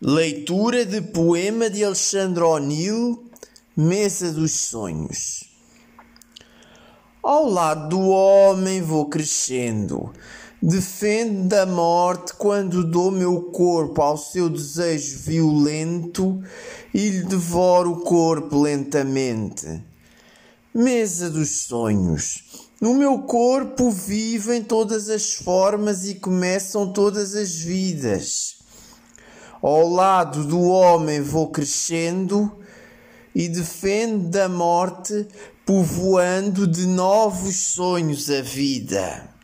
Leitura de poema de Alexandre O'Neill, Mesa dos Sonhos. Ao lado do homem vou crescendo, defendo da morte quando dou meu corpo ao seu desejo violento e lhe devoro o corpo lentamente. Mesa dos sonhos. No meu corpo vivem todas as formas e começam todas as vidas. Ao lado do homem vou crescendo e defendo da morte, povoando de novos sonhos a vida.